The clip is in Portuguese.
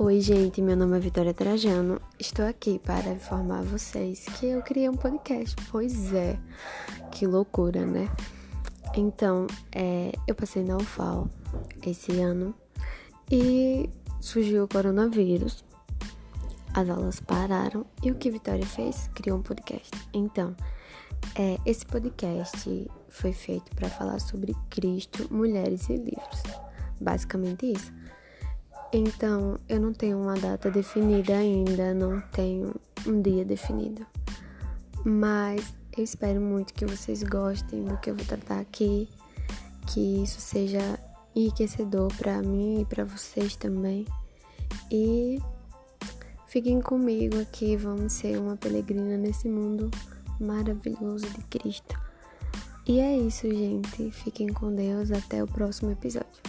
Oi, gente, meu nome é Vitória Trajano. Estou aqui para informar vocês que eu criei um podcast. Pois é, que loucura, né? Então, é, eu passei na UFAL esse ano e surgiu o coronavírus. As aulas pararam e o que Vitória fez? Criou um podcast. Então, é, esse podcast foi feito para falar sobre Cristo, mulheres e livros. Basicamente isso. Então, eu não tenho uma data definida ainda, não tenho um dia definido. Mas eu espero muito que vocês gostem do que eu vou tratar aqui, que isso seja enriquecedor para mim e para vocês também. E fiquem comigo aqui, vamos ser uma peregrina nesse mundo maravilhoso de Cristo. E é isso, gente. Fiquem com Deus. Até o próximo episódio.